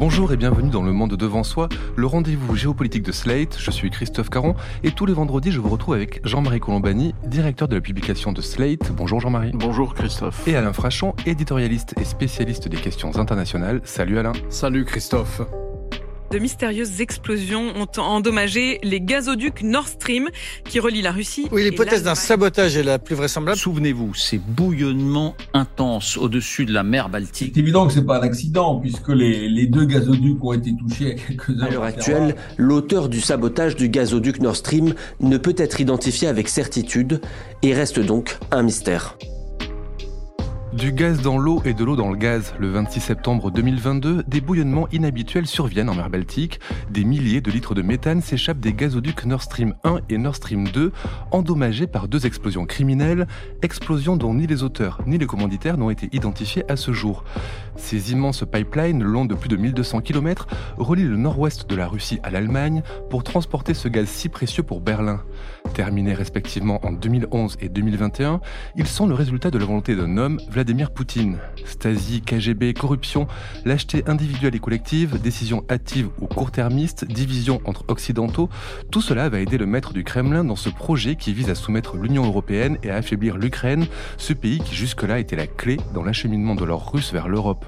Bonjour et bienvenue dans Le Monde Devant Soi, le rendez-vous géopolitique de Slate. Je suis Christophe Caron et tous les vendredis, je vous retrouve avec Jean-Marie Colombani, directeur de la publication de Slate. Bonjour Jean-Marie. Bonjour Christophe. Et Alain Frachon, éditorialiste et spécialiste des questions internationales. Salut Alain. Salut Christophe. De mystérieuses explosions ont endommagé les gazoducs Nord Stream qui relient la Russie. Oui, l'hypothèse d'un sabotage est la plus vraisemblable. Souvenez-vous, ces bouillonnements intenses au-dessus de la mer Baltique. C'est évident que c'est pas un accident puisque les, les, deux gazoducs ont été touchés à quelques heures. À l'heure actuelle, l'auteur du sabotage du gazoduc Nord Stream ne peut être identifié avec certitude et reste donc un mystère. Du gaz dans l'eau et de l'eau dans le gaz. Le 26 septembre 2022, des bouillonnements inhabituels surviennent en mer Baltique. Des milliers de litres de méthane s'échappent des gazoducs Nord Stream 1 et Nord Stream 2, endommagés par deux explosions criminelles, explosions dont ni les auteurs ni les commanditaires n'ont été identifiés à ce jour. Ces immenses pipelines, longs de plus de 1200 km, relient le nord-ouest de la Russie à l'Allemagne pour transporter ce gaz si précieux pour Berlin. Terminés respectivement en 2011 et 2021, ils sont le résultat de la volonté d'un homme, Poutine. Stasi, KGB, corruption, lâcheté individuelle et collective, décision hâtive ou court-termiste, division entre occidentaux, tout cela va aider le maître du Kremlin dans ce projet qui vise à soumettre l'Union européenne et à affaiblir l'Ukraine, ce pays qui jusque-là était la clé dans l'acheminement de l'or russe vers l'Europe.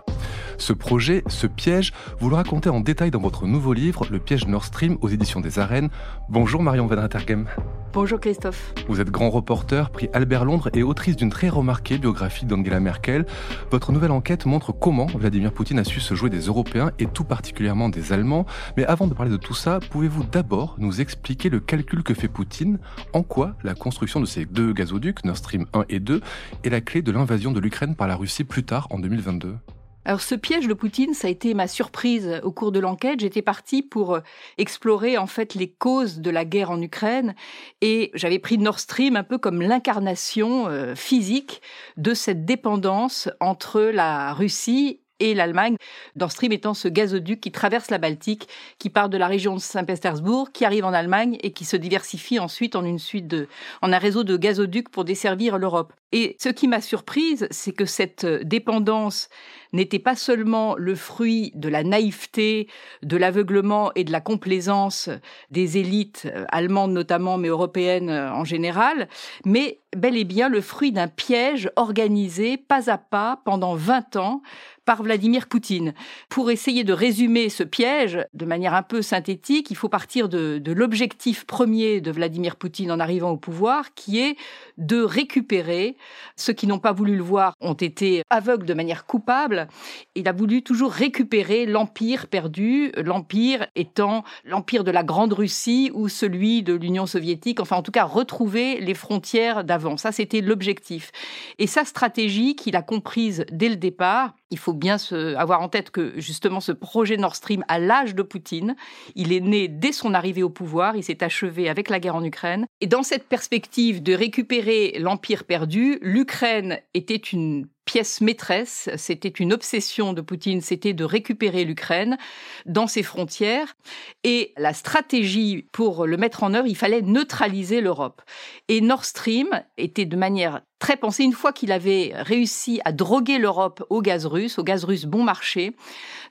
Ce projet, ce piège, vous le racontez en détail dans votre nouveau livre, Le piège Nord Stream, aux éditions des Arènes. Bonjour Marion Van Rettergem. Bonjour Christophe. Vous êtes grand reporter, prix Albert Londres et autrice d'une très remarquée biographie d'Angela Merkel. Votre nouvelle enquête montre comment Vladimir Poutine a su se jouer des Européens et tout particulièrement des Allemands. Mais avant de parler de tout ça, pouvez-vous d'abord nous expliquer le calcul que fait Poutine En quoi la construction de ces deux gazoducs, Nord Stream 1 et 2, est la clé de l'invasion de l'Ukraine par la Russie plus tard en 2022 alors ce piège de Poutine, ça a été ma surprise au cours de l'enquête. J'étais partie pour euh, explorer en fait les causes de la guerre en Ukraine et j'avais pris Nord Stream un peu comme l'incarnation euh, physique de cette dépendance entre la Russie et l'Allemagne, Nord Stream étant ce gazoduc qui traverse la Baltique, qui part de la région de Saint-Pétersbourg, qui arrive en Allemagne et qui se diversifie ensuite en une suite de, en un réseau de gazoducs pour desservir l'Europe. Et ce qui m'a surprise, c'est que cette dépendance n'était pas seulement le fruit de la naïveté, de l'aveuglement et de la complaisance des élites euh, allemandes notamment, mais européennes euh, en général, mais bel et bien le fruit d'un piège organisé pas à pas pendant 20 ans par Vladimir Poutine. Pour essayer de résumer ce piège de manière un peu synthétique, il faut partir de, de l'objectif premier de Vladimir Poutine en arrivant au pouvoir, qui est de récupérer. Ceux qui n'ont pas voulu le voir ont été aveugles de manière coupable. Il a voulu toujours récupérer l'empire perdu, l'empire étant l'empire de la Grande Russie ou celui de l'Union soviétique, enfin en tout cas retrouver les frontières d'avant. Ça, c'était l'objectif. Et sa stratégie, qu'il a comprise dès le départ, il faut bien avoir en tête que justement ce projet Nord Stream à l'âge de Poutine, il est né dès son arrivée au pouvoir, il s'est achevé avec la guerre en Ukraine. Et dans cette perspective de récupérer l'empire perdu, l'Ukraine était une pièce maîtresse, c'était une obsession de Poutine, c'était de récupérer l'Ukraine dans ses frontières. Et la stratégie pour le mettre en œuvre, il fallait neutraliser l'Europe. Et Nord Stream était de manière très pensée, une fois qu'il avait réussi à droguer l'Europe au gaz russe, au gaz russe bon marché,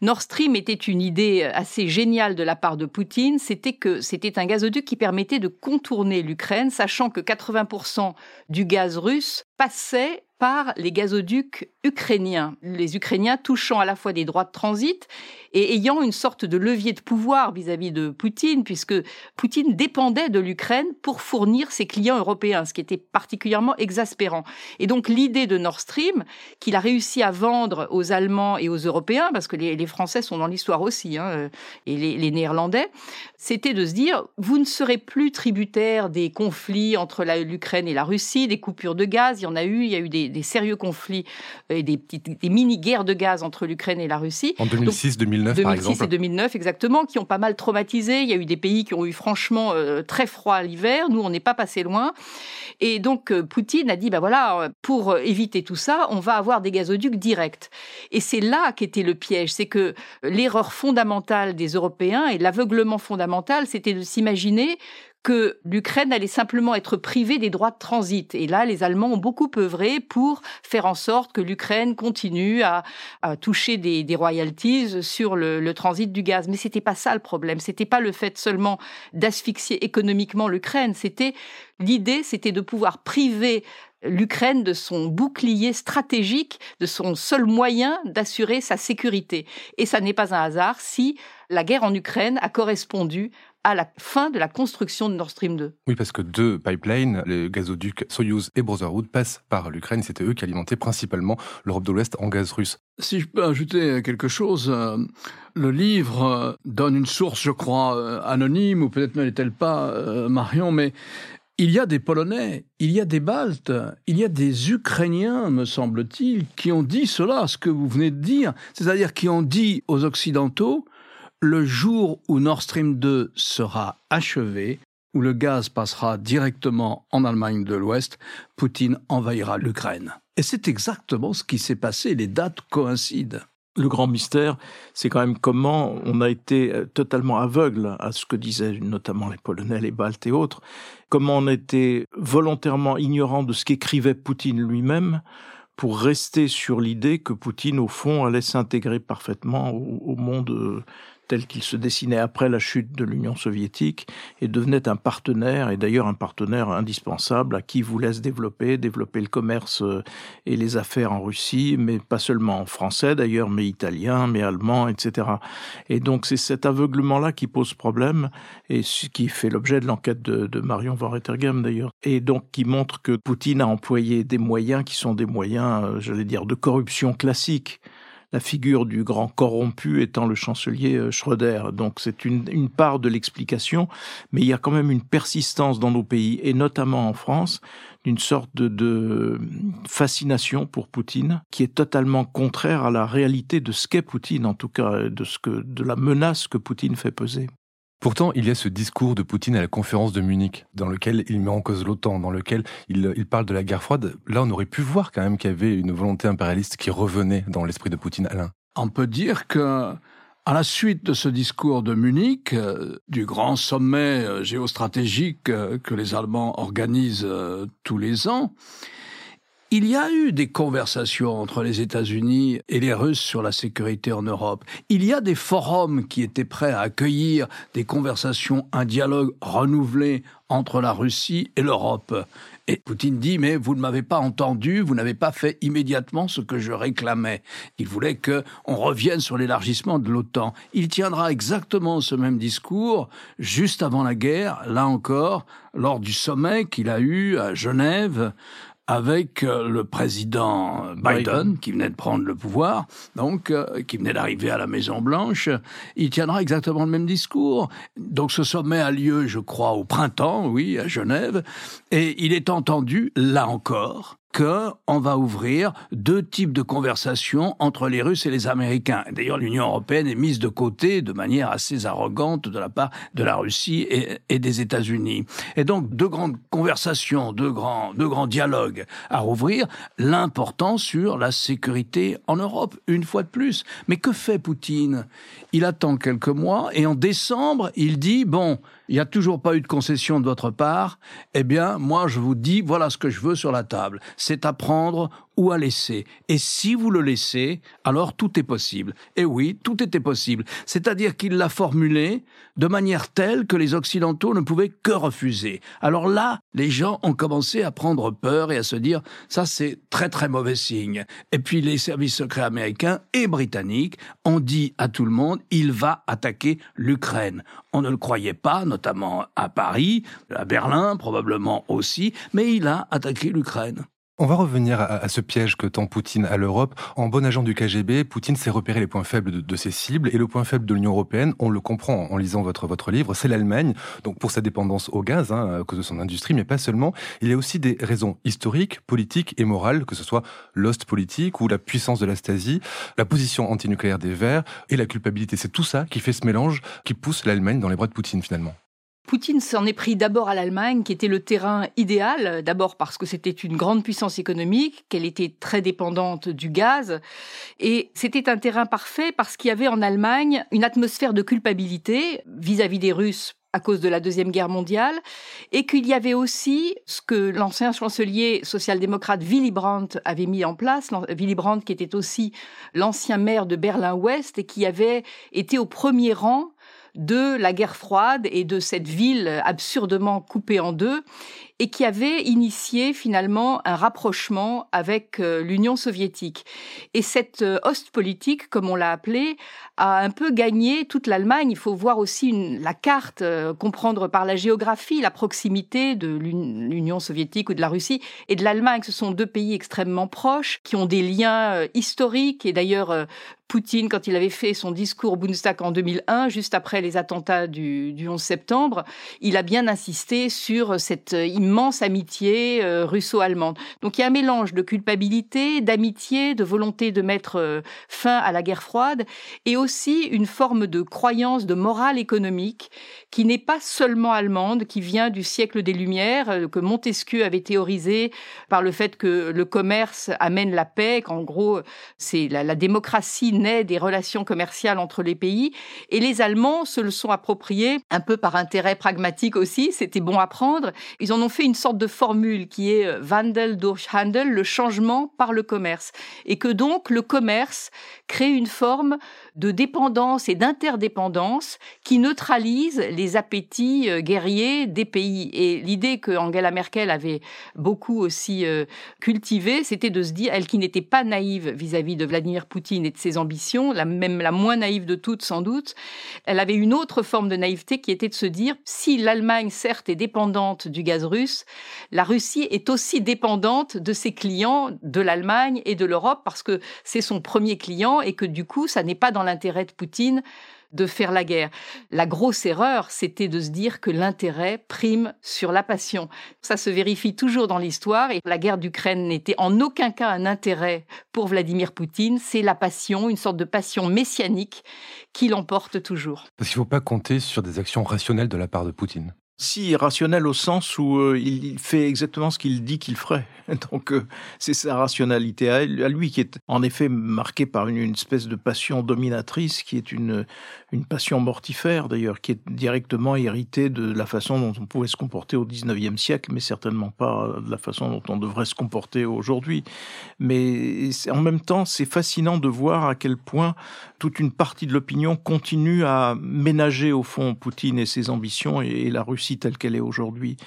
Nord Stream était une idée assez géniale de la part de Poutine, c'était que c'était un gazoduc qui permettait de contourner l'Ukraine, sachant que 80% du gaz russe passait par les gazoducs ukrainiens. Les Ukrainiens touchant à la fois des droits de transit et ayant une sorte de levier de pouvoir vis-à-vis de Poutine, puisque Poutine dépendait de l'Ukraine pour fournir ses clients européens, ce qui était particulièrement exaspérant. Et donc l'idée de Nord Stream, qu'il a réussi à vendre aux Allemands et aux Européens, parce que les, Français sont dans l'histoire aussi, hein, et les, les Néerlandais, c'était de se dire, vous ne serez plus tributaire des conflits entre l'Ukraine et la Russie, des coupures de gaz, il y en a eu, il y a eu des, des sérieux conflits euh, et des, des mini-guerres de gaz entre l'Ukraine et la Russie. En 2006-2009, par exemple. 2006 et 2009, exactement, qui ont pas mal traumatisé. Il y a eu des pays qui ont eu franchement euh, très froid l'hiver. Nous, on n'est pas passé loin. Et donc, euh, Poutine a dit, voilà, voilà, pour éviter tout ça, on va avoir des gazoducs directs. Et c'est là qu'était le piège, c'est que l'erreur fondamentale des Européens et l'aveuglement fondamental, c'était de s'imaginer que l'Ukraine allait simplement être privée des droits de transit. Et là, les Allemands ont beaucoup œuvré pour faire en sorte que l'Ukraine continue à, toucher des, royalties sur le, transit du gaz. Mais c'était pas ça le problème. C'était pas le fait seulement d'asphyxier économiquement l'Ukraine. C'était l'idée, c'était de pouvoir priver l'Ukraine de son bouclier stratégique, de son seul moyen d'assurer sa sécurité. Et ça n'est pas un hasard si la guerre en Ukraine a correspondu à la fin de la construction de Nord Stream 2. Oui, parce que deux pipelines, les gazoducs Soyuz et Brotherhood, passent par l'Ukraine. C'était eux qui alimentaient principalement l'Europe de l'Ouest en gaz russe. Si je peux ajouter quelque chose, euh, le livre euh, donne une source, je crois, euh, anonyme, ou peut-être ne l'est-elle pas, Marion, mais il y a des Polonais, il y a des Baltes, il y a des Ukrainiens, me semble-t-il, qui ont dit cela, ce que vous venez de dire, c'est-à-dire qui ont dit aux Occidentaux, le jour où Nord Stream 2 sera achevé, où le gaz passera directement en Allemagne de l'Ouest, Poutine envahira l'Ukraine. Et c'est exactement ce qui s'est passé, les dates coïncident. Le grand mystère, c'est quand même comment on a été euh, totalement aveugle à ce que disaient notamment les Polonais, les Baltes et autres, comment on était volontairement ignorant de ce qu'écrivait Poutine lui-même, pour rester sur l'idée que Poutine, au fond, allait s'intégrer parfaitement au, monde euh, tel qu'il se dessinait après la chute de l'Union soviétique et devenait un partenaire, et d'ailleurs un partenaire indispensable à qui voulait se développer, développer le commerce euh, et les affaires en Russie, mais pas seulement en français d'ailleurs, mais italien, mais allemand, etc. Et donc c'est cet aveuglement-là qui pose problème et qui fait l'objet de l'enquête de, Marion Van d'ailleurs, et donc qui montre que Poutine a employé des moyens qui sont des moyens, euh, j'allais dire, de corruption classique la figure du grand corrompu étant le chancelier euh, Schröder. Donc c'est une, part de l'explication, mais il y a quand même une persistance dans nos pays, et notamment en France, d'une sorte de, fascination pour Poutine qui est totalement contraire à la réalité de ce qu'est Poutine, en tout cas de ce que de la menace que Poutine fait peser. Pourtant, il y a ce discours de Poutine à la conférence de Munich, dans lequel il met en cause l'OTAN, dans lequel il, parle de la guerre froide. Là, on aurait pu voir quand même qu'il y avait une volonté impérialiste qui revenait dans l'esprit de Poutine, Alain. On peut dire que, à la suite de ce discours de Munich, euh, du grand sommet euh, géostratégique euh, que les Allemands organisent tous les ans, il y a eu des conversations entre les États-Unis et les Russes sur la sécurité en Europe. Il y a des forums qui étaient prêts à accueillir des conversations, un dialogue renouvelé entre la Russie et l'Europe. Et Poutine dit, mais vous ne m'avez pas entendu, vous n'avez pas fait immédiatement ce que je réclamais. Il voulait que on revienne sur l'élargissement de l'OTAN. Il tiendra exactement ce même discours juste avant la guerre, là encore, lors du sommet qu'il a eu à Genève avec euh, le président Biden, qui venait de prendre le pouvoir, donc euh, qui venait d'arriver à la Maison Blanche, il tiendra exactement le même discours. Donc ce sommet a lieu, je crois, au printemps, oui, à Genève, et il est entendu, là encore, qu'on va ouvrir deux types de conversations entre les Russes et les Américains. D'ailleurs, l'Union européenne est mise de côté de manière assez arrogante de la part de la Russie et, des États-Unis. Et donc, deux grandes conversations, deux grands, deux grands dialogues à rouvrir. L'important sur la sécurité en Europe, une fois de plus. Mais que fait Poutine? Il attend quelques mois et en décembre, il dit, bon, il n'y a toujours pas eu de concession de votre part, eh bien, moi, je vous dis, voilà ce que je veux sur la table. C'est à prendre ou à laisser. Et si vous le laissez, alors tout est possible. Et oui, tout était possible. C'est-à-dire qu'il l'a formulé de manière telle que les Occidentaux ne pouvaient que refuser. Alors là, les gens ont commencé à prendre peur et à se dire, ça c'est très très mauvais signe. Et puis les services secrets américains et britanniques ont dit à tout le monde, il va attaquer l'Ukraine. On ne le croyait pas, notamment à Paris, à Berlin probablement aussi, mais il a attaqué l'Ukraine. On va revenir à, ce piège que tend Poutine à l'Europe. En bon agent du KGB, Poutine s'est repéré les points faibles de, ses cibles et le point faible de l'Union européenne, on le comprend en lisant votre, votre livre, c'est l'Allemagne. Donc pour sa dépendance au gaz, hein, à cause de son industrie, mais pas seulement. Il y a aussi des raisons historiques, politiques et morales, que ce soit l'ost politique ou la puissance de la Stasi, la position antinucléaire des Verts et la culpabilité. C'est tout ça qui fait ce mélange qui pousse l'Allemagne dans les bras de Poutine finalement. Poutine s'en est pris d'abord à l'Allemagne, qui était le terrain idéal, d'abord parce que c'était une grande puissance économique, qu'elle était très dépendante du gaz, et c'était un terrain parfait parce qu'il y avait en Allemagne une atmosphère de culpabilité vis-à-vis des Russes à cause de la Deuxième Guerre mondiale, et qu'il y avait aussi ce que l'ancien chancelier social-démocrate Willy Brandt avait mis en place, Willy Brandt qui était aussi l'ancien maire de Berlin-Ouest et qui avait été au premier rang de la guerre froide et de cette ville absurdement coupée en deux et qui avait initié finalement un rapprochement avec euh, l'Union soviétique. Et cette euh, host politique, comme on l'a appelé, a un peu gagné toute l'Allemagne. Il faut voir aussi la carte, euh, comprendre par la géographie la proximité de l'Union soviétique ou de la Russie et de l'Allemagne. Ce sont deux pays extrêmement proches qui ont des liens historiques et d'ailleurs Poutine, quand il avait fait son discours au Bundestag en 2001, juste après les attentats du, du 11 septembre, il a bien insisté sur cette immense amitié euh, russo-allemande. Donc il y a un mélange de culpabilité, d'amitié, de volonté de mettre euh, fin à la guerre froide, et aussi une forme de croyance, de morale économique qui n'est pas seulement allemande, qui vient du siècle des Lumières, euh, que Montesquieu avait théorisé par le fait que le commerce amène la paix, qu'en gros c'est la, la démocratie naît des relations commerciales entre les pays, et les Allemands se le sont appropriés un peu par intérêt pragmatique aussi, c'était bon à prendre. Ils en ont fait une sorte de formule qui est euh, Wandel durch Handel, le changement par le commerce. Et que donc le commerce crée une forme de dépendance et d'interdépendance qui neutralise les appétits euh, guerriers des pays. Et l'idée que Angela Merkel avait beaucoup aussi euh, cultivée, c'était de se dire, elle qui n'était pas naïve vis-à-vis de Vladimir Poutine et de ses ambitions, la même la moins naïve de toutes sans doute, elle avait une autre forme de naïveté qui était de se dire, si l'Allemagne certes est dépendante du gaz russe, la Russie est aussi dépendante de ses clients de l'Allemagne et de l'Europe parce que c'est son premier client et que du coup, ça n'est pas dans l'intérêt de Poutine de faire la guerre. La grosse erreur, c'était de se dire que l'intérêt prime sur la passion. Ça se vérifie toujours dans l'histoire et la guerre d'Ukraine n'était en aucun cas un intérêt pour Vladimir Poutine, c'est la passion, une sorte de passion messianique qui l'emporte toujours. Parce qu'il ne faut pas compter sur des actions rationnelles de la part de Poutine. Si rationnel au sens où euh, il fait exactement ce qu'il dit qu'il ferait. Donc euh, c'est sa rationalité à, lui qui est en effet marquée par une, espèce de passion dominatrice qui est une une passion mortifère d'ailleurs qui est directement héritée de la façon dont on pouvait se comporter au 19e siècle mais certainement pas de la façon dont on devrait se comporter aujourd'hui. Mais en même temps, c'est fascinant de voir à quel point toute une partie de l'opinion continue à ménager au fond Poutine et ses ambitions et la Russie telle qu'elle est aujourd'hui,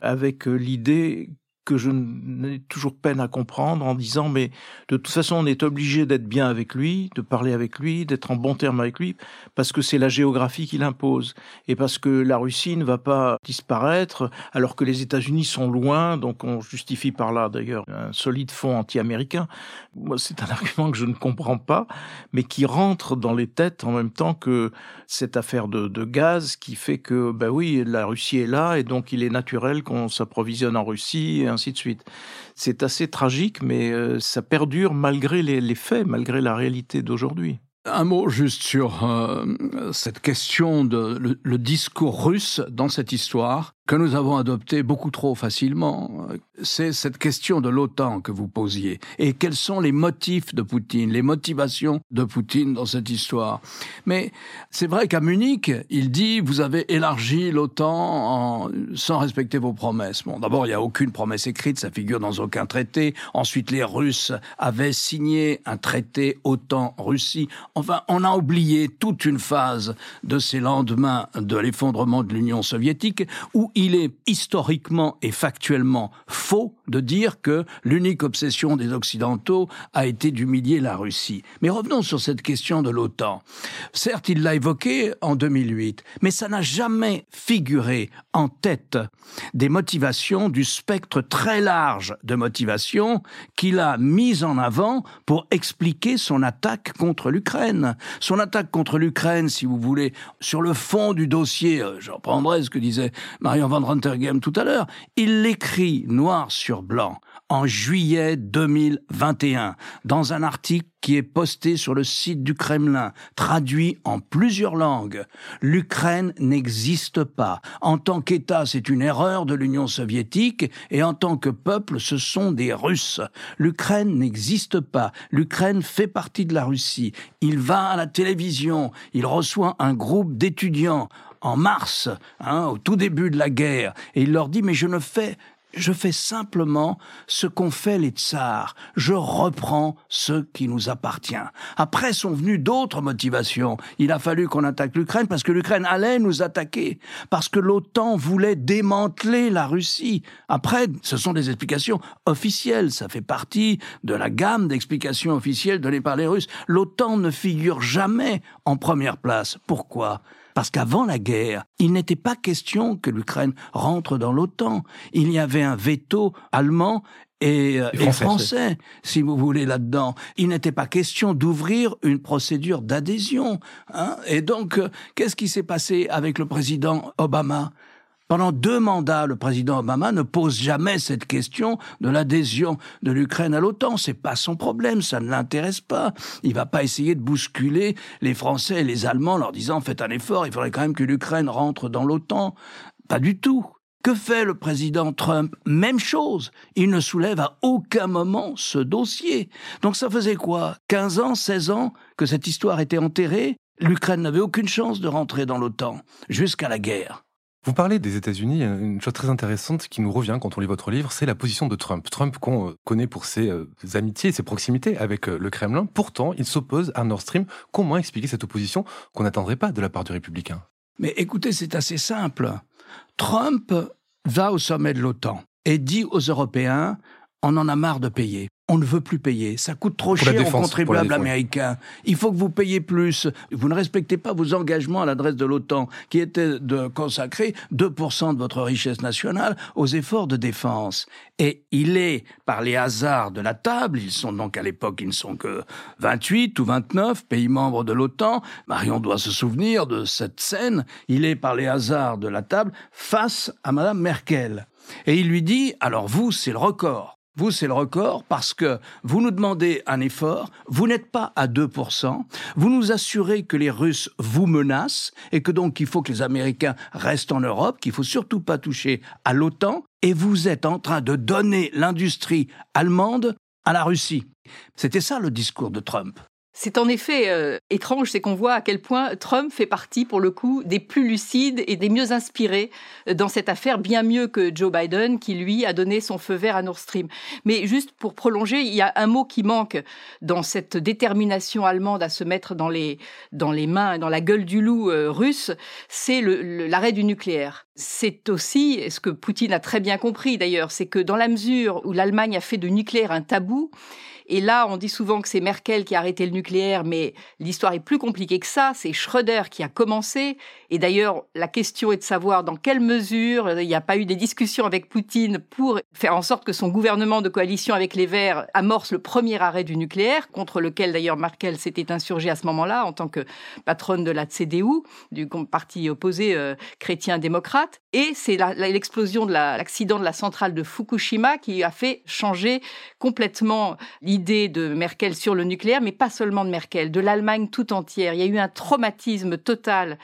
avec euh, l'idée que je n'ai toujours peine à comprendre en disant mais de toute façon on est obligé d'être bien avec lui, de parler avec lui, d'être en bon terme avec lui parce que c'est la géographie qui l'impose et parce que la Russie ne va pas disparaître alors que les États-Unis sont loin donc on justifie par là d'ailleurs un solide fond anti-américain. Moi c'est un argument que je ne comprends pas mais qui rentre dans les têtes en même temps que cette affaire de, de gaz qui fait que ben oui la Russie est là et donc il est naturel qu'on s'approvisionne en Russie ainsi de suite. C'est assez tragique, mais euh, ça perdure malgré les, faits, malgré la réalité d'aujourd'hui. Un mot juste sur euh, cette question de le, discours russe dans cette histoire que nous avons adopté beaucoup trop facilement. C'est cette question de l'OTAN que vous posiez. Et quels sont les motifs de Poutine, les motivations de Poutine dans cette histoire? Mais c'est vrai qu'à Munich, il dit vous avez élargi l'OTAN sans respecter vos promesses. Bon, d'abord, il n'y a aucune promesse écrite, ça figure dans aucun traité. Ensuite, les Russes avaient signé un traité OTAN-Russie. Enfin, on a oublié toute une phase de ces lendemains de l'effondrement de l'Union soviétique où il est historiquement et factuellement faux de dire que l'unique obsession des Occidentaux a été d'humilier la Russie. Mais revenons sur cette question de l'OTAN. Certes, il l'a évoqué en 2008, mais ça n'a jamais figuré en tête des motivations du spectre très large de motivations qu'il a mis en avant pour expliquer son attaque contre l'Ukraine. Son attaque contre l'Ukraine, si vous voulez, sur le fond du dossier, euh, je reprendrai ce que disait Marion Van Rentergem tout à l'heure, il l'écrit noir sur blanc en juillet 2021 dans un article qui est posté sur le site du Kremlin, traduit en plusieurs langues. L'Ukraine n'existe pas. En tant qu'État, c'est une erreur de l'Union soviétique et en tant que peuple, ce sont des Russes. L'Ukraine n'existe pas. L'Ukraine fait partie de la Russie. Il va à la télévision, il reçoit un groupe d'étudiants en mars, hein, au tout début de la guerre, et il leur dit mais je ne fais je fais simplement ce qu'ont fait les tsars. Je reprends ce qui nous appartient. Après sont venues d'autres motivations. Il a fallu qu'on attaque l'Ukraine parce que l'Ukraine allait nous attaquer. Parce que l'OTAN voulait démanteler la Russie. Après, ce sont des explications officielles. Ça fait partie de la gamme d'explications officielles données par les Russes. L'OTAN ne figure jamais en première place. Pourquoi? Parce qu'avant la guerre, il n'était pas question que l'Ukraine rentre dans l'OTAN. Il y avait un veto allemand et, euh, français, si vous voulez, là-dedans. Il n'était pas question d'ouvrir une procédure d'adhésion. Hein. et donc, euh, qu'est-ce qui s'est passé avec le président Obama? Pendant deux mandats, le président Obama ne pose jamais cette question de l'adhésion de l'Ukraine à l'OTAN. C'est pas son problème, ça ne l'intéresse pas. Il va pas essayer de bousculer les Français et les Allemands en leur disant faites un effort, il faudrait quand même que l'Ukraine rentre dans l'OTAN. Pas du tout. Que fait le président Trump? Même chose. Il ne soulève à aucun moment ce dossier. Donc ça faisait quoi? 15 ans, 16 ans que cette histoire était enterrée? L'Ukraine n'avait aucune chance de rentrer dans l'OTAN jusqu'à la guerre. Vous parlez des États-Unis, une chose très intéressante qui nous revient quand on lit votre livre, c'est la position de Trump. Trump qu'on euh, connaît pour ses euh, amitiés, ses proximités avec euh, le Kremlin, pourtant il s'oppose à Nord Stream. Comment expliquer cette opposition qu'on n'attendrait pas de la part du républicain? Mais écoutez, c'est assez simple. Trump va au sommet de l'OTAN et dit aux Européens, on en a marre de payer on ne veut plus payer. Ça coûte trop cher aux contribuables américains. Il faut que vous payiez plus. Vous ne respectez pas vos engagements à l'adresse de l'OTAN, qui était de consacrer 2% de votre richesse nationale aux efforts de défense. Et il est, par les hasards de la table, ils sont donc à l'époque, ils ne sont que 28 ou 29 pays membres de l'OTAN. Marion doit se souvenir de cette scène. Il est, par les hasards de la table, face à Madame Merkel. Et il lui dit, alors vous, c'est le record. Vous, c'est le record parce que vous nous demandez un effort, vous n'êtes pas à 2%, vous nous assurez que les Russes vous menacent et que donc il faut que les Américains restent en Europe, qu'il faut surtout pas toucher à l'OTAN, et vous êtes en train de donner l'industrie allemande à la Russie. C'était ça le discours de Trump. C'est en effet euh, étrange, c'est qu'on voit à quel point Trump fait partie, pour le coup, des plus lucides et des mieux inspirés euh, dans cette affaire, bien mieux que Joe Biden, qui lui a donné son feu vert à Nord Stream. Mais juste pour prolonger, il y a un mot qui manque dans cette détermination allemande à se mettre dans les, dans les mains, dans la gueule du loup euh, russe, c'est l'arrêt du nucléaire. C'est aussi, ce que Poutine a très bien compris d'ailleurs, c'est que dans la mesure où l'Allemagne a fait de nucléaire un tabou, et là, on dit souvent que c'est Merkel qui a arrêté le nucléaire, mais l'histoire est plus compliquée que ça. C'est Schröder qui a commencé. Et d'ailleurs, la question est de savoir dans quelle mesure il n'y a pas eu des discussions avec Poutine pour faire en sorte que son gouvernement de coalition avec les Verts amorce le premier arrêt du nucléaire, contre lequel d'ailleurs Merkel s'était insurgée à ce moment-là en tant que patronne de la CDU, du parti opposé euh, chrétien-démocrate. Et c'est l'explosion de l'accident de la centrale de Fukushima qui a fait changer complètement l'idée de Merkel sur le nucléaire, mais pas seulement de Merkel, de l'Allemagne tout entière. Il y a eu un traumatisme total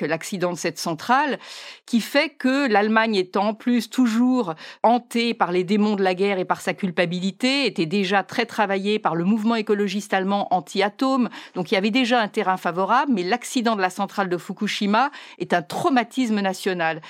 l'accident de cette centrale, qui fait que l'Allemagne étant en plus toujours hantée par les démons de la guerre et par sa culpabilité, était déjà très travaillée par le mouvement écologiste allemand anti-atome. Donc il y avait déjà un terrain favorable, mais l'accident de la centrale de Fukushima est un traumatisme national.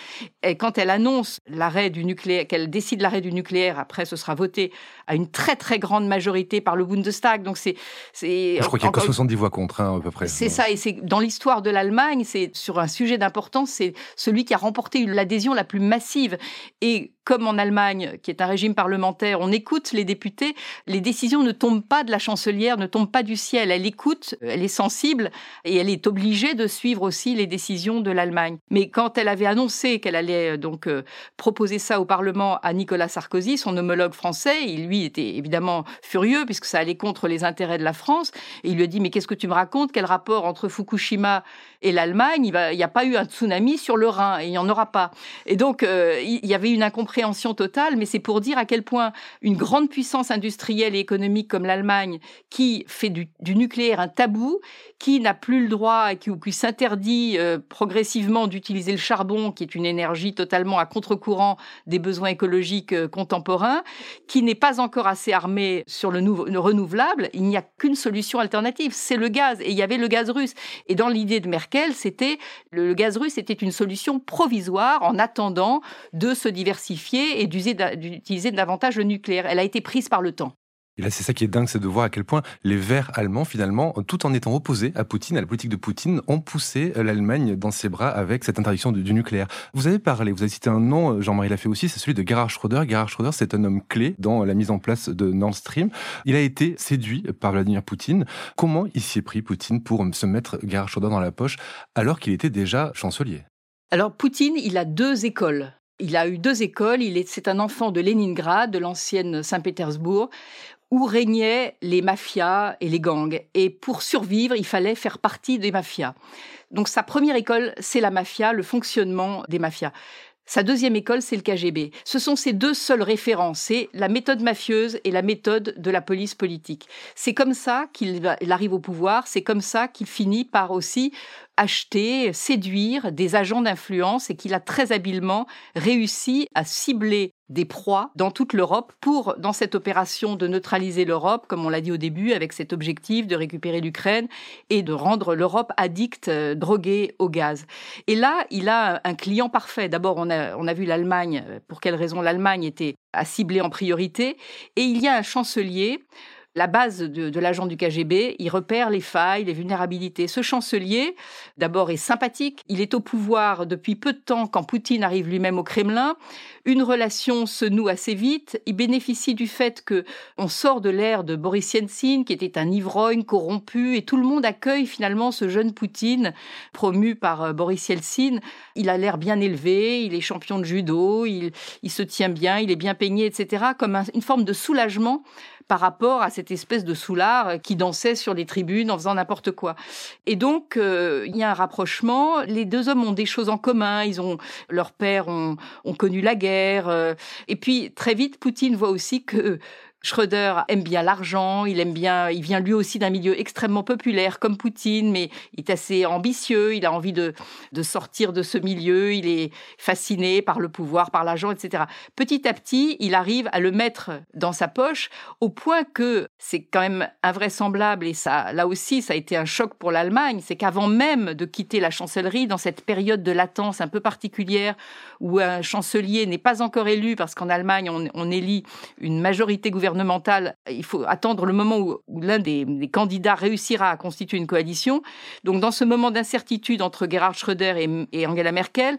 Et quand elle annonce l'arrêt du nucléaire, qu'elle décide l'arrêt du nucléaire, après ce sera voté à une très très grande majorité par le Bundestag. Donc c'est, c'est. Je crois qu'il y a que 70 voix contre, hein, à peu près. C'est ça, et c'est dans l'histoire de l'Allemagne, c'est sur un sujet d'importance, c'est celui qui a remporté l'adhésion la plus massive. Et comme en Allemagne, qui est un régime parlementaire, on écoute les députés, les décisions ne tombent pas de la chancelière, ne tombent pas du ciel. Elle écoute, elle est sensible et elle est obligée de suivre aussi les décisions de l'Allemagne. Mais quand elle avait annoncé qu'elle allait euh, donc euh, proposer ça au Parlement à Nicolas Sarkozy, son homologue français, il lui était évidemment furieux puisque ça allait contre les intérêts de la France. Et il lui a dit mais qu'est-ce que tu me racontes? Quel rapport entre Fukushima et l'Allemagne? Il n'y a pas eu un tsunami sur le Rhin et il n'y en aura pas. Et donc euh, il y avait une incompréhension incompréhension totale, mais c'est pour dire à quel point une grande puissance industrielle et économique comme l'Allemagne, qui fait du, nucléaire un tabou, qui n'a plus le droit, qui, qui s'interdit euh, progressivement d'utiliser le charbon, qui est une énergie totalement à contre-courant des besoins écologiques euh, contemporains, qui n'est pas encore assez armée sur le, le renouvelable, il n'y a qu'une solution alternative, c'est le gaz. Et il y avait le gaz russe. Et dans l'idée de Merkel, c'était le gaz russe était une solution provisoire en attendant de se diversifier et d'utiliser davantage le nucléaire. Elle a été prise par le temps. Et là, c'est ça qui est dingue, c'est de voir à quel point les Verts allemands, finalement, tout en étant opposés à Poutine, à la politique de Poutine, ont poussé l'Allemagne dans ses bras avec cette interdiction du, nucléaire. Vous avez parlé, vous avez cité un nom, Jean-Marie l'a fait aussi, c'est celui de Gerhard Schröder. Gerhard Schröder, c'est un homme clé dans la mise en place de Nord Stream. Il a été séduit par Vladimir Poutine. Comment il s'y est pris, Poutine, pour se mettre Gerhard Schröder dans la poche alors qu'il était déjà chancelier? Alors, Poutine, il a deux écoles. Il a eu deux écoles. Il est, c'est un enfant de Leningrad, de l'ancienne Saint-Pétersbourg, où régnaient les mafias et les gangs. Et pour survivre, il fallait faire partie des mafias. Donc sa première école, c'est la mafia, le fonctionnement des mafias. Sa deuxième école, c'est le KGB. Ce sont ses deux seules références, c'est la méthode mafieuse et la méthode de la police politique. C'est comme ça qu'il arrive au pouvoir, c'est comme ça qu'il finit par aussi acheter, séduire des agents d'influence et qu'il a très habilement réussi à cibler des proies dans toute l'Europe pour, dans cette opération de neutraliser l'Europe, comme on l'a dit au début, avec cet objectif de récupérer l'Ukraine et de rendre l'Europe addicte, euh, droguée au gaz. Et là, il a un client parfait. D'abord, on a, on a vu l'Allemagne, pour quelle raison l'Allemagne était à cibler en priorité. Et il y a un chancelier la base de, l'agent du KGB, il repère les failles, les vulnérabilités. Ce chancelier, d'abord, est sympathique. Il est au pouvoir depuis peu de temps quand Poutine arrive lui-même au Kremlin. Une relation se noue assez vite. Il bénéficie du fait que on sort de l'ère de Boris Yeltsin, qui était un ivrogne corrompu, et tout le monde accueille finalement ce jeune Poutine promu par euh, Boris Yeltsin. Il a l'air bien élevé, il est champion de judo, il, se tient bien, il est bien peigné, etc., comme une forme de soulagement par rapport à cette espèce de soulard qui dansait sur les tribunes en faisant n'importe quoi. Et donc, euh, il y a un rapprochement. Les deux hommes ont des choses en commun. Ils ont, leurs pères ont, ont connu la guerre. Euh, et puis, très vite, Poutine voit aussi que Schröder aime bien l'argent, il aime bien, il vient lui aussi d'un milieu extrêmement populaire comme Poutine, mais il est assez ambitieux, il a envie de, sortir de ce milieu, il est fasciné par le pouvoir, par l'argent, etc. Petit à petit, il arrive à le mettre dans sa poche au point que c'est quand même invraisemblable et ça, là aussi, ça a été un choc pour l'Allemagne, c'est qu'avant même de quitter la chancellerie, dans cette période de latence un peu particulière où un chancelier n'est pas encore élu parce qu'en Allemagne on, on élit une majorité gouvernementale il faut attendre le moment où, l'un des, candidats réussira à constituer une coalition. Donc, dans ce moment d'incertitude entre Gerhard Schröder et, Angela Merkel,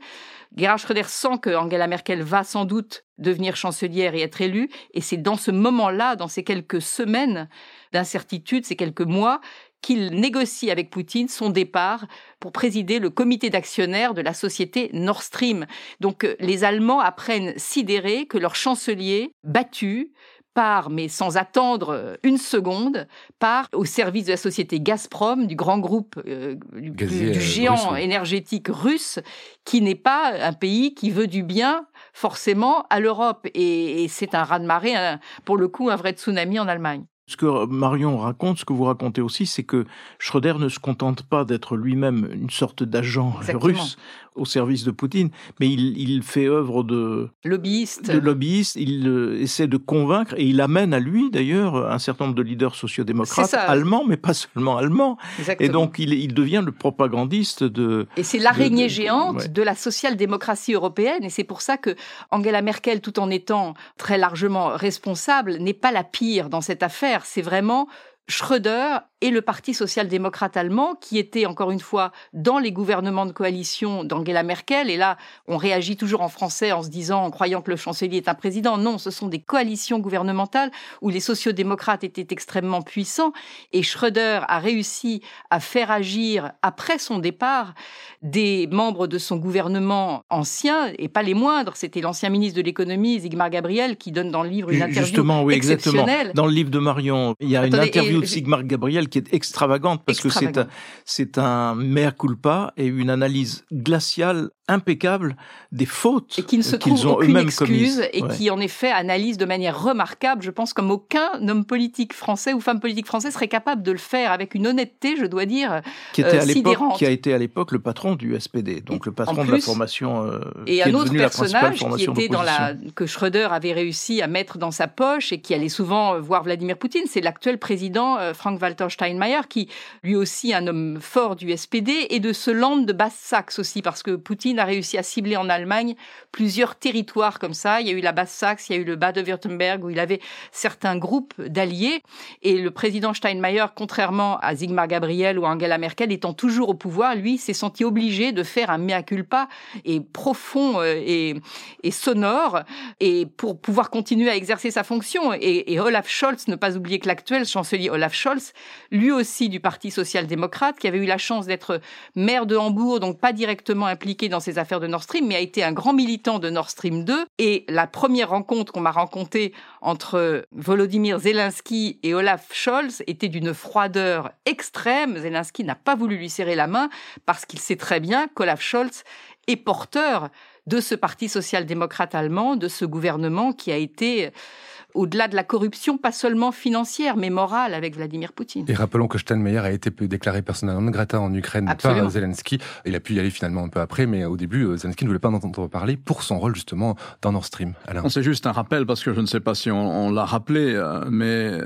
Gerhard Schröder sent que Angela Merkel va sans doute devenir chancelière et être élue. Et c'est dans ce moment-là, dans ces quelques semaines d'incertitude, ces quelques mois, qu'il négocie avec Poutine son départ pour présider le comité d'actionnaires de la société Nord Stream. Donc euh, les Allemands apprennent sidérés que leur chancelier, battu, part, mais sans attendre euh, une seconde, part au service de la société Gazprom, du grand groupe, euh, du, géant énergétique russe, qui n'est pas un pays qui veut du bien forcément à l'Europe. Et, et c'est un raz-de-marée, pour le coup, un vrai tsunami en Allemagne. Ce que Marion raconte, ce que vous racontez aussi, c'est que Schröder ne se contente pas d'être lui-même une sorte d'agent russe au service de Poutine, mais il, fait œuvre de lobbyiste. De lobbyiste. Il euh, essaie de convaincre et il amène à lui d'ailleurs un certain nombre de leaders sociodémocrates allemands, mais pas seulement allemands. Et donc il, devient le propagandiste de. Et c'est l'araignée géante de la social-démocratie européenne. Et c'est pour ça que Angela Merkel, tout en étant très largement responsable, n'est pas la pire dans cette affaire. C'est vraiment Schröder et le Parti social-démocrate allemand, qui était encore une fois dans les gouvernements de coalition d'Angela Merkel. Et là, on réagit toujours en français en se disant, en croyant que le chancelier est un président. Non, ce sont des coalitions gouvernementales où les sociaux-démocrates étaient extrêmement puissants. Et Schröder a réussi à faire agir, après son départ, des membres de son gouvernement ancien, et pas les moindres. C'était l'ancien ministre de l'économie, Sigmar Gabriel, qui donne dans le livre une interview Justement, oui, exceptionnelle. exactement. Dans le livre de Marion, il y a une interview de Sigmar Gabriel qui est extravagante parce que c'est un, un mea culpa et une analyse glaciale impeccable des fautes et qui ne se qu'ils ont aucune excuse et qui en effet analyse de manière remarquable, je pense comme aucun homme politique français ou femme politique français serait capable de le faire. Avec une honnêteté, je dois dire, qui était euh, à sidérante. qui a été à l'époque le patron du SPD, donc le patron de la formation euh, Et qui un est autre la personnage qui formation était dans la d'opposition. que Schröder avait réussi à mettre dans sa poche et qui allait souvent voir Vladimir Poutine, c'est l'actuel président euh, Frank-Walter Steinmeier, qui lui aussi un homme fort du SPD et de ce land de Basse-Saxe aussi, parce que Poutine a réussi à cibler en Allemagne plusieurs territoires comme ça. Il y a eu la Basse-Saxe, il y a eu le Bade-Württemberg où il avait certains groupes d'alliés et le président Steinmeier, contrairement à Sigmar Gabriel ou Angela Merkel, étant toujours au pouvoir, lui s'est senti obligé de faire un mea culpa et profond euh, et, sonore et pour pouvoir continuer à exercer sa fonction. Et Olaf Scholz, ne pas oublier que l'actuel chancelier Olaf Scholz, lui aussi du Parti social-démocrate, qui avait eu la chance d'être maire de Hambourg, donc pas directement impliqué dans ces affaires de Nord Stream, mais a été un grand militant de Nord Stream 2. Et la première rencontre qu'on m'a rencontrée entre Volodymyr Zelensky et Olaf Scholz était d'une froideur extrême. Zelensky n'a pas voulu lui serrer la main parce qu'il sait très bien qu'Olaf Scholz est porteur de ce parti social-démocrate allemand, de ce gouvernement qui a été au-delà de la corruption, pas seulement financière, mais morale avec Vladimir Poutine. Et rappelons que Steinmeier a été déclaré persona non grata en Ukraine Absolument. par Zelensky. Il a pu y aller finalement un peu après, mais au début, euh, Zelensky ne voulait pas en entendre parler pour son rôle justement dans Nord Stream. C'est juste un rappel parce que je ne sais pas si on, on l'a rappelé, euh, mais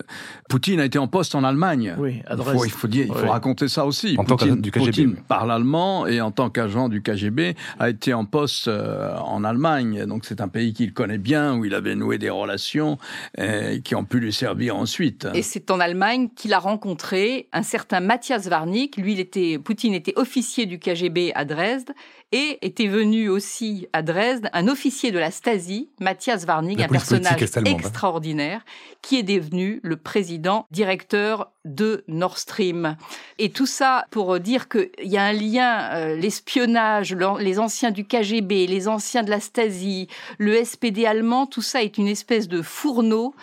Poutine a été en poste en Allemagne. Oui, Il faut, il faut dire, il faut Oui. raconter ça aussi. En tant Poutine, qu'agent du KGB. Poutine parle allemand et en tant qu'agent du KGB a été en poste euh, en Allemagne. Donc c'est un pays qu'il connaît bien où il avait noué des relations euh, qui ont pu lui servir ensuite. Et c'est en Allemagne qu'il a rencontré un certain Matthias Warnig. Lui, il était, Poutine était officier du KGB à Dresde et était venu aussi à Dresde un officier de la Stasi, Matthias Warnig, un personnage hein. extraordinaire, qui est devenu le président directeur de Nord Stream. Et tout ça pour dire qu'il y a un lien, euh, l'espionnage, les anciens du KGB, les anciens de la Stasi, le SPD allemand, tout ça est une espèce de fourneau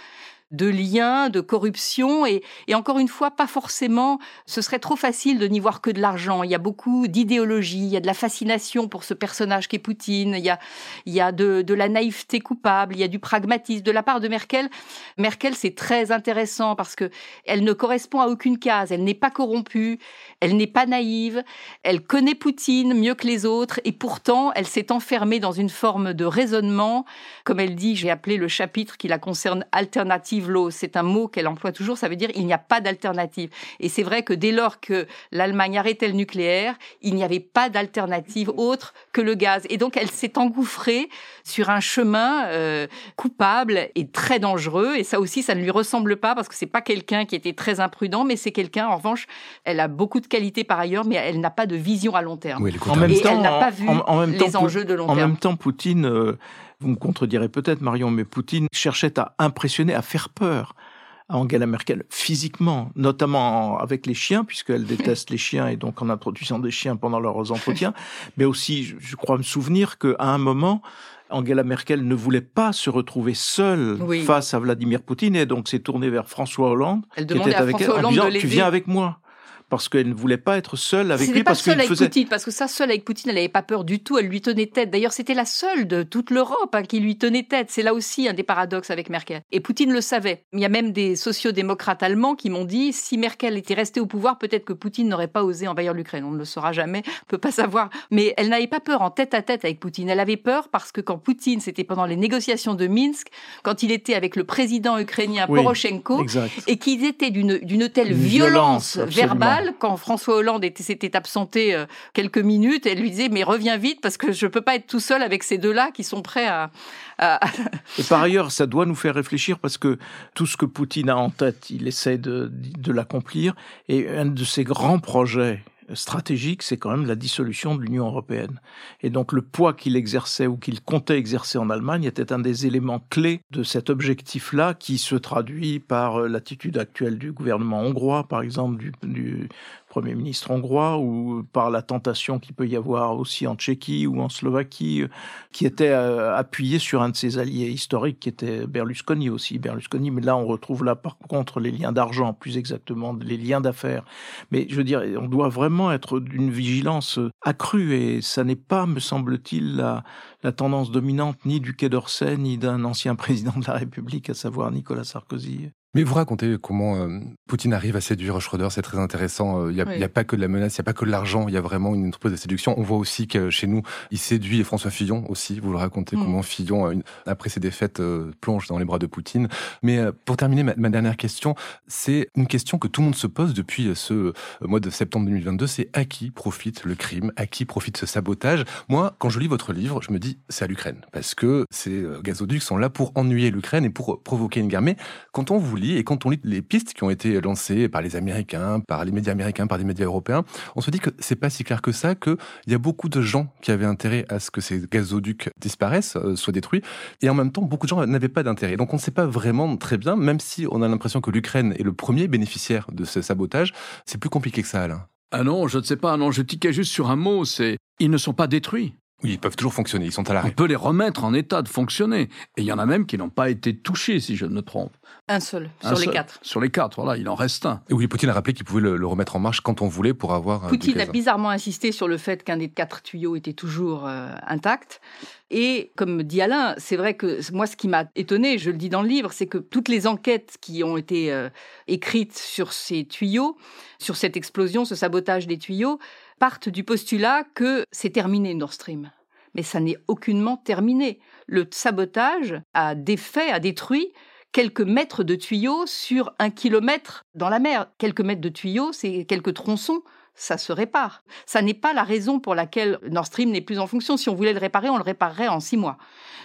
de liens, de corruption, et, encore une fois, pas forcément, ce serait trop facile de n'y voir que de l'argent. Il y a beaucoup d'idéologie, il y a de la fascination pour ce personnage qu'est Poutine, il y a, il y a de, de la naïveté coupable, il y a du pragmatisme de la part de Merkel. Merkel, c'est très intéressant parce que elle ne correspond à aucune case, elle n'est pas corrompue, elle n'est pas naïve, elle connaît Poutine mieux que les autres, et pourtant, elle s'est enfermée dans une forme de raisonnement. Comme elle dit, j'ai appelé le chapitre qui la concerne alternative C'est un mot qu'elle emploie toujours, ça veut dire il n'y a pas d'alternative. Et c'est vrai que dès lors que l'Allemagne arrêtait le nucléaire, il n'y avait pas d'alternative autre que le gaz. Et donc elle s'est engouffrée sur un chemin euh, coupable et très dangereux. Et ça aussi, ça ne lui ressemble pas parce que c'est pas quelqu'un qui était très imprudent, mais c'est quelqu'un, en revanche, elle a beaucoup de qualités par ailleurs, mais elle n'a pas de vision à long terme. Oui, En même Et temps, elle n'a pas en- vu en- en même les temps, enjeux de long En terme. même temps, Poutine, euh, vous me contredirez peut-être, Marion, mais Poutine cherchait à impressionner, à faire peur à Angela Merkel physiquement, notamment en- avec les chiens, puisqu'elle déteste les chiens et donc en introduisant des chiens pendant leurs entretiens, mais aussi, je crois me souvenir qu'à un moment, Angela Merkel ne voulait pas se retrouver seule Oui. face à Vladimir Poutine et donc s'est tournée vers François Hollande, Elle qui était avec François elle, en disant Tu viens avec moi parce qu'elle ne voulait pas être seule avec lui pas parce seule avec faisait Poutine, parce que ça, seule avec Poutine, elle n'avait pas peur du tout, elle lui tenait tête. D'ailleurs, c'était la seule de toute l'Europe hein, qui lui tenait tête. C'est là aussi un des paradoxes avec Merkel. Et Poutine le savait. Il y a même des sociodémocrates allemands qui m'ont dit, si Merkel était restée au pouvoir, peut-être que Poutine n'aurait pas osé envahir l'Ukraine. On ne le saura jamais, on peut pas savoir. Mais elle n'avait pas peur en tête à tête avec Poutine. Elle avait peur parce que quand Poutine, c'était pendant les négociations de Minsk, quand il était avec le président ukrainien Oui, Poroshenko, Exact. et qu'ils étaient d'une telle violence, violence, absolument. Quand François Hollande était- s'était absenté euh, quelques minutes, elle lui disait mais reviens vite parce que je peux pas être tout seul avec ces deux-là qui sont prêts à, à- Et par ailleurs, ça doit nous faire réfléchir parce que tout ce que Poutine a en tête, il essaie de, de l'accomplir. Et un de ses grands projets stratégiques, c'est quand même la dissolution de l'Union européenne. Et donc le poids qu'il exerçait ou qu'il comptait exercer en Allemagne était un des éléments clés de cet objectif-là qui se traduit par euh, l'attitude actuelle du gouvernement hongrois, par exemple, du Premier ministre hongrois, ou par la tentation qu'il peut y avoir aussi en Tchéquie ou en Slovaquie, qui était euh, appuyé sur un de ses alliés historiques, qui était Berlusconi aussi. Berlusconi, mais là on retrouve là par contre les liens d'argent, plus exactement les liens d'affaires. Mais je veux dire, on doit vraiment être d'une vigilance accrue, et ça n'est pas, me semble-t-il, la tendance dominante ni du Quai d'Orsay, ni d'un ancien président de la République, à savoir Nicolas Sarkozy. Mais vous racontez comment euh, Poutine arrive à séduire Schroeder, c'est très intéressant. Il n'y a, a, pas que de la menace, il n'y a pas que de l'argent, il y a vraiment une entreprise de séduction. On voit aussi que chez nous, il séduit François Fillon aussi. Vous le racontez, mm. comment Fillon, euh, après ses défaites, euh, plonge dans les bras de Poutine. Mais pour terminer, ma, ma, dernière question, c'est une question que tout le monde se pose depuis ce mois de septembre 2022, c'est à qui profite le crime, à qui profite ce sabotage? Moi, quand je lis votre livre, je me dis, c'est à l'Ukraine, parce que ces gazoducs sont là pour ennuyer l'Ukraine et pour provoquer une guerre. Mais quand on vous et quand on lit les pistes qui ont été lancées par les Américains, par les médias américains, par les médias européens, on se dit que c'est pas si clair que ça, qu'il y a beaucoup de gens qui avaient intérêt à ce que ces gazoducs disparaissent, euh, soient détruits, et en même temps, beaucoup de gens n'avaient pas d'intérêt. Donc on ne sait pas vraiment très bien, même si on a l'impression que l'Ukraine est le premier bénéficiaire de ce sabotage, c'est plus compliqué que ça, Alain. Ah non, je ne sais pas. Non, je tiquais juste sur un mot. C'est ils ne sont pas détruits. Oui, ils peuvent toujours fonctionner, ils sont à l'arrêt. On peut les remettre en état de fonctionner. Et il y en a même qui n'ont pas été touchés, si je ne me trompe. Un seul, sur les quatre. Sur les quatre, voilà, il en reste un. Et oui, Poutine a rappelé qu'il pouvait le, remettre en marche quand on voulait pour avoir... Poutine a bizarrement insisté sur le fait qu'un des quatre tuyaux était toujours euh, intact. Et comme dit Alain, c'est vrai que moi, ce qui m'a étonné, je le dis dans le livre, c'est que toutes les enquêtes qui ont été euh, écrites sur ces tuyaux, sur cette explosion, ce sabotage des tuyaux, partent du postulat que c'est terminé Nord Stream. Mais ça n'est aucunement terminé. Le sabotage a défait, a détruit quelques mètres de tuyaux sur un kilomètre dans la mer. Quelques mètres de tuyaux, c'est quelques tronçons ça se répare. Ça n'est pas la raison pour laquelle Nord Stream n'est plus en fonction. Si on voulait le réparer, on le réparerait en six mois.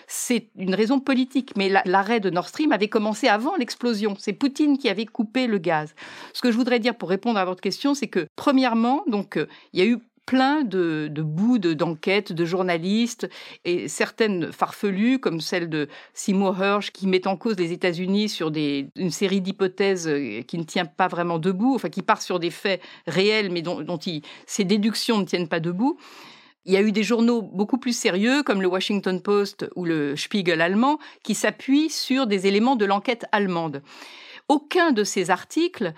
C'est une raison politique, mais l'arrêt de Nord Stream avait commencé avant l'explosion. C'est Poutine qui avait coupé le gaz. Ce que je voudrais dire pour répondre à votre question, c'est que premièrement, donc euh, il y a eu plein de, de bouts d'enquêtes de, journalistes et certaines farfelues comme celle de Seymour Hersh qui met en cause les États-Unis sur une série d'hypothèses euh, qui ne tient pas vraiment debout, enfin qui part sur des faits réels mais dont, dont ces déductions ne tiennent pas debout. Il y a eu des journaux beaucoup plus sérieux, comme le Washington Post ou le Spiegel allemand, qui s'appuient sur des éléments de l'enquête allemande. Aucun de ces articles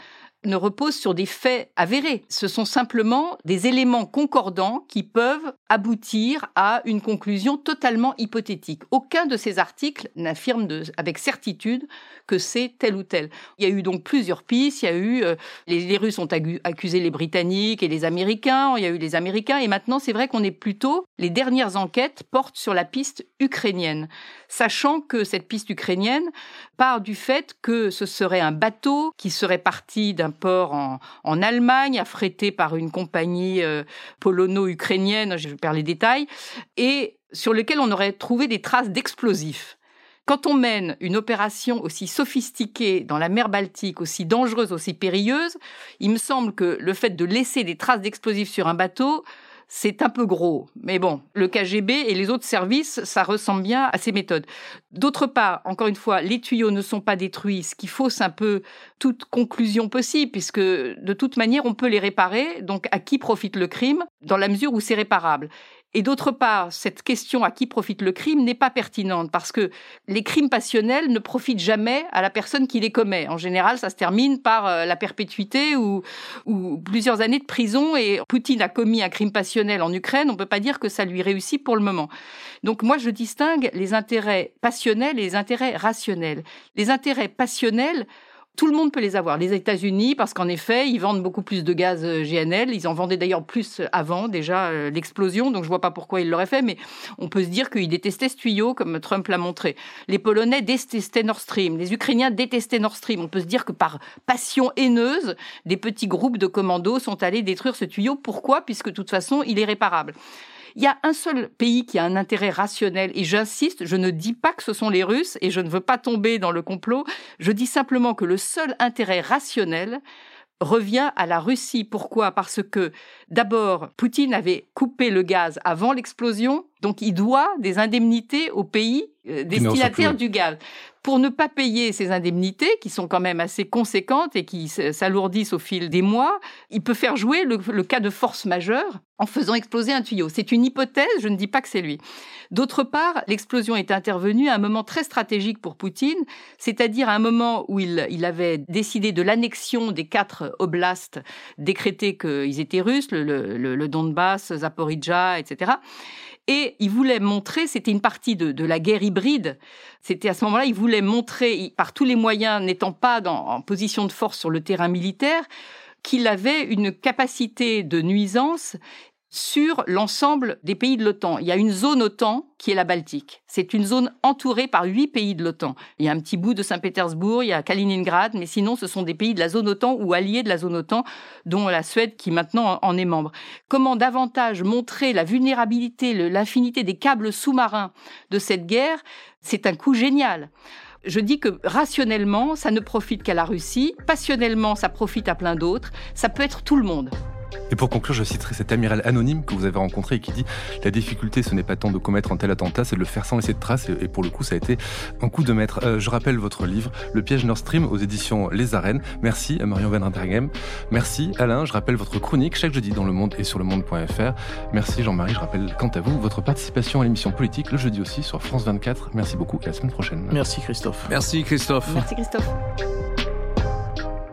ne repose sur des faits avérés. Ce sont simplement des éléments concordants qui peuvent aboutir à une conclusion totalement hypothétique. Aucun de ces articles n'affirme avec certitude que c'est tel ou tel. Il y a eu donc plusieurs pistes. Il y a eu euh, les, Russes ont accusé les Britanniques et les Américains. Il y a eu les Américains et maintenant c'est vrai qu'on est plutôt les dernières enquêtes portent sur la piste ukrainienne, sachant que cette piste ukrainienne part du fait que ce serait un bateau qui serait parti d'un port en, en, Allemagne, affrété par une compagnie euh, polono-ukrainienne, je perds les détails, et sur lequel on aurait trouvé des traces d'explosifs. Quand on mène une opération aussi sophistiquée dans la mer Baltique, aussi dangereuse, aussi périlleuse, il me semble que le fait de laisser des traces d'explosifs sur un bateau, c'est un peu gros. Mais bon, le KGB et les autres services, ça ressemble bien à ces méthodes. D'autre part, encore une fois, les tuyaux ne sont pas détruits, ce qui fausse un peu toute conclusion possible, puisque de toute manière, on peut les réparer. Donc, à qui profite le crime Dans la mesure où c'est réparable. Et d'autre part, cette question à qui profite le crime n'est pas pertinente parce que les crimes passionnels ne profitent jamais à la personne qui les commet. En général, ça se termine par euh, la perpétuité ou, ou plusieurs années de prison. Et Poutine a commis un crime passionnel en Ukraine. On ne peut pas dire que ça lui réussit pour le moment. Donc moi, je distingue les intérêts passionnels et les intérêts rationnels. Les intérêts passionnels, tout le monde peut les avoir. Les États-Unis, parce qu'en effet, ils vendent beaucoup plus de gaz euh, GNL. Ils en vendaient d'ailleurs plus avant déjà euh, l'explosion, donc je vois pas pourquoi ils l'auraient fait. Mais on peut se dire qu'ils détestaient ce tuyau, comme Trump l'a montré. Les Polonais détestaient Nord Stream. Les Ukrainiens détestaient Nord Stream. On peut se dire que par passion haineuse, des petits groupes de commandos sont allés détruire ce tuyau. Pourquoi? Puisque de toute façon, il est réparable. Il y a un seul pays qui a un intérêt rationnel, et j'insiste, je ne dis pas que ce sont les Russes, et je ne veux pas tomber dans le complot, je dis simplement que le seul intérêt rationnel revient à la Russie. Pourquoi? Parce que d'abord, Poutine avait coupé le gaz avant l'explosion, Donc il doit des indemnités aux pays euh, destinataires du gaz pour ne pas payer ces indemnités, qui sont quand même assez conséquentes et qui s'alourdissent au fil des mois, il peut faire jouer le, cas de force majeure en faisant exploser un tuyau. C'est une hypothèse, je ne dis pas que c'est lui. D'autre part, l'explosion est intervenue à un moment très stratégique pour Poutine, c'est-à-dire à un moment où il, il avait décidé de l'annexion des quatre oblasts décrétés qu'ils étaient russes, le, le, le Donbass, Zaporizhia, etc. Et il voulait montrer, c'était une partie de, la guerre hybride, c'était à ce moment-là, il voulait montrer, par tous les moyens, n'étant pas en position de force sur le terrain militaire, qu'il avait une capacité de nuisance sur l'ensemble des pays de l'OTAN. Il y a une zone OTAN qui est la Baltique. C'est une zone entourée par huit pays de l'OTAN. Il y a un petit bout de Saint-Pétersbourg, il y a Kaliningrad, mais sinon ce sont des pays de la zone OTAN ou alliés de la zone OTAN, dont la Suède qui maintenant en est membre. Comment davantage montrer la vulnérabilité, l'infinité des câbles sous-marins de cette guerre? C'est un coup génial. Je dis que rationnellement, ça ne profite qu'à la Russie, passionnellement, ça profite à plein d'autres, ça peut être tout le monde. Et pour conclure, je citerai cet amiral anonyme que vous avez rencontré et qui dit La difficulté, ce n'est pas tant de commettre un tel attentat, c'est de le faire sans laisser de traces. Et pour le coup, ça a été un coup de maître. Euh, je rappelle votre livre, Le piège Nord Stream, aux éditions Les Arènes. Merci à Marion Van Intergem. Merci Alain. Je rappelle votre chronique chaque jeudi dans Le Monde et sur le monde.fr. Merci Jean-Marie. Je rappelle quant à vous votre participation à l'émission politique le jeudi aussi sur France 24. Merci beaucoup et à la semaine prochaine. Merci Christophe. Merci Christophe. Merci Christophe.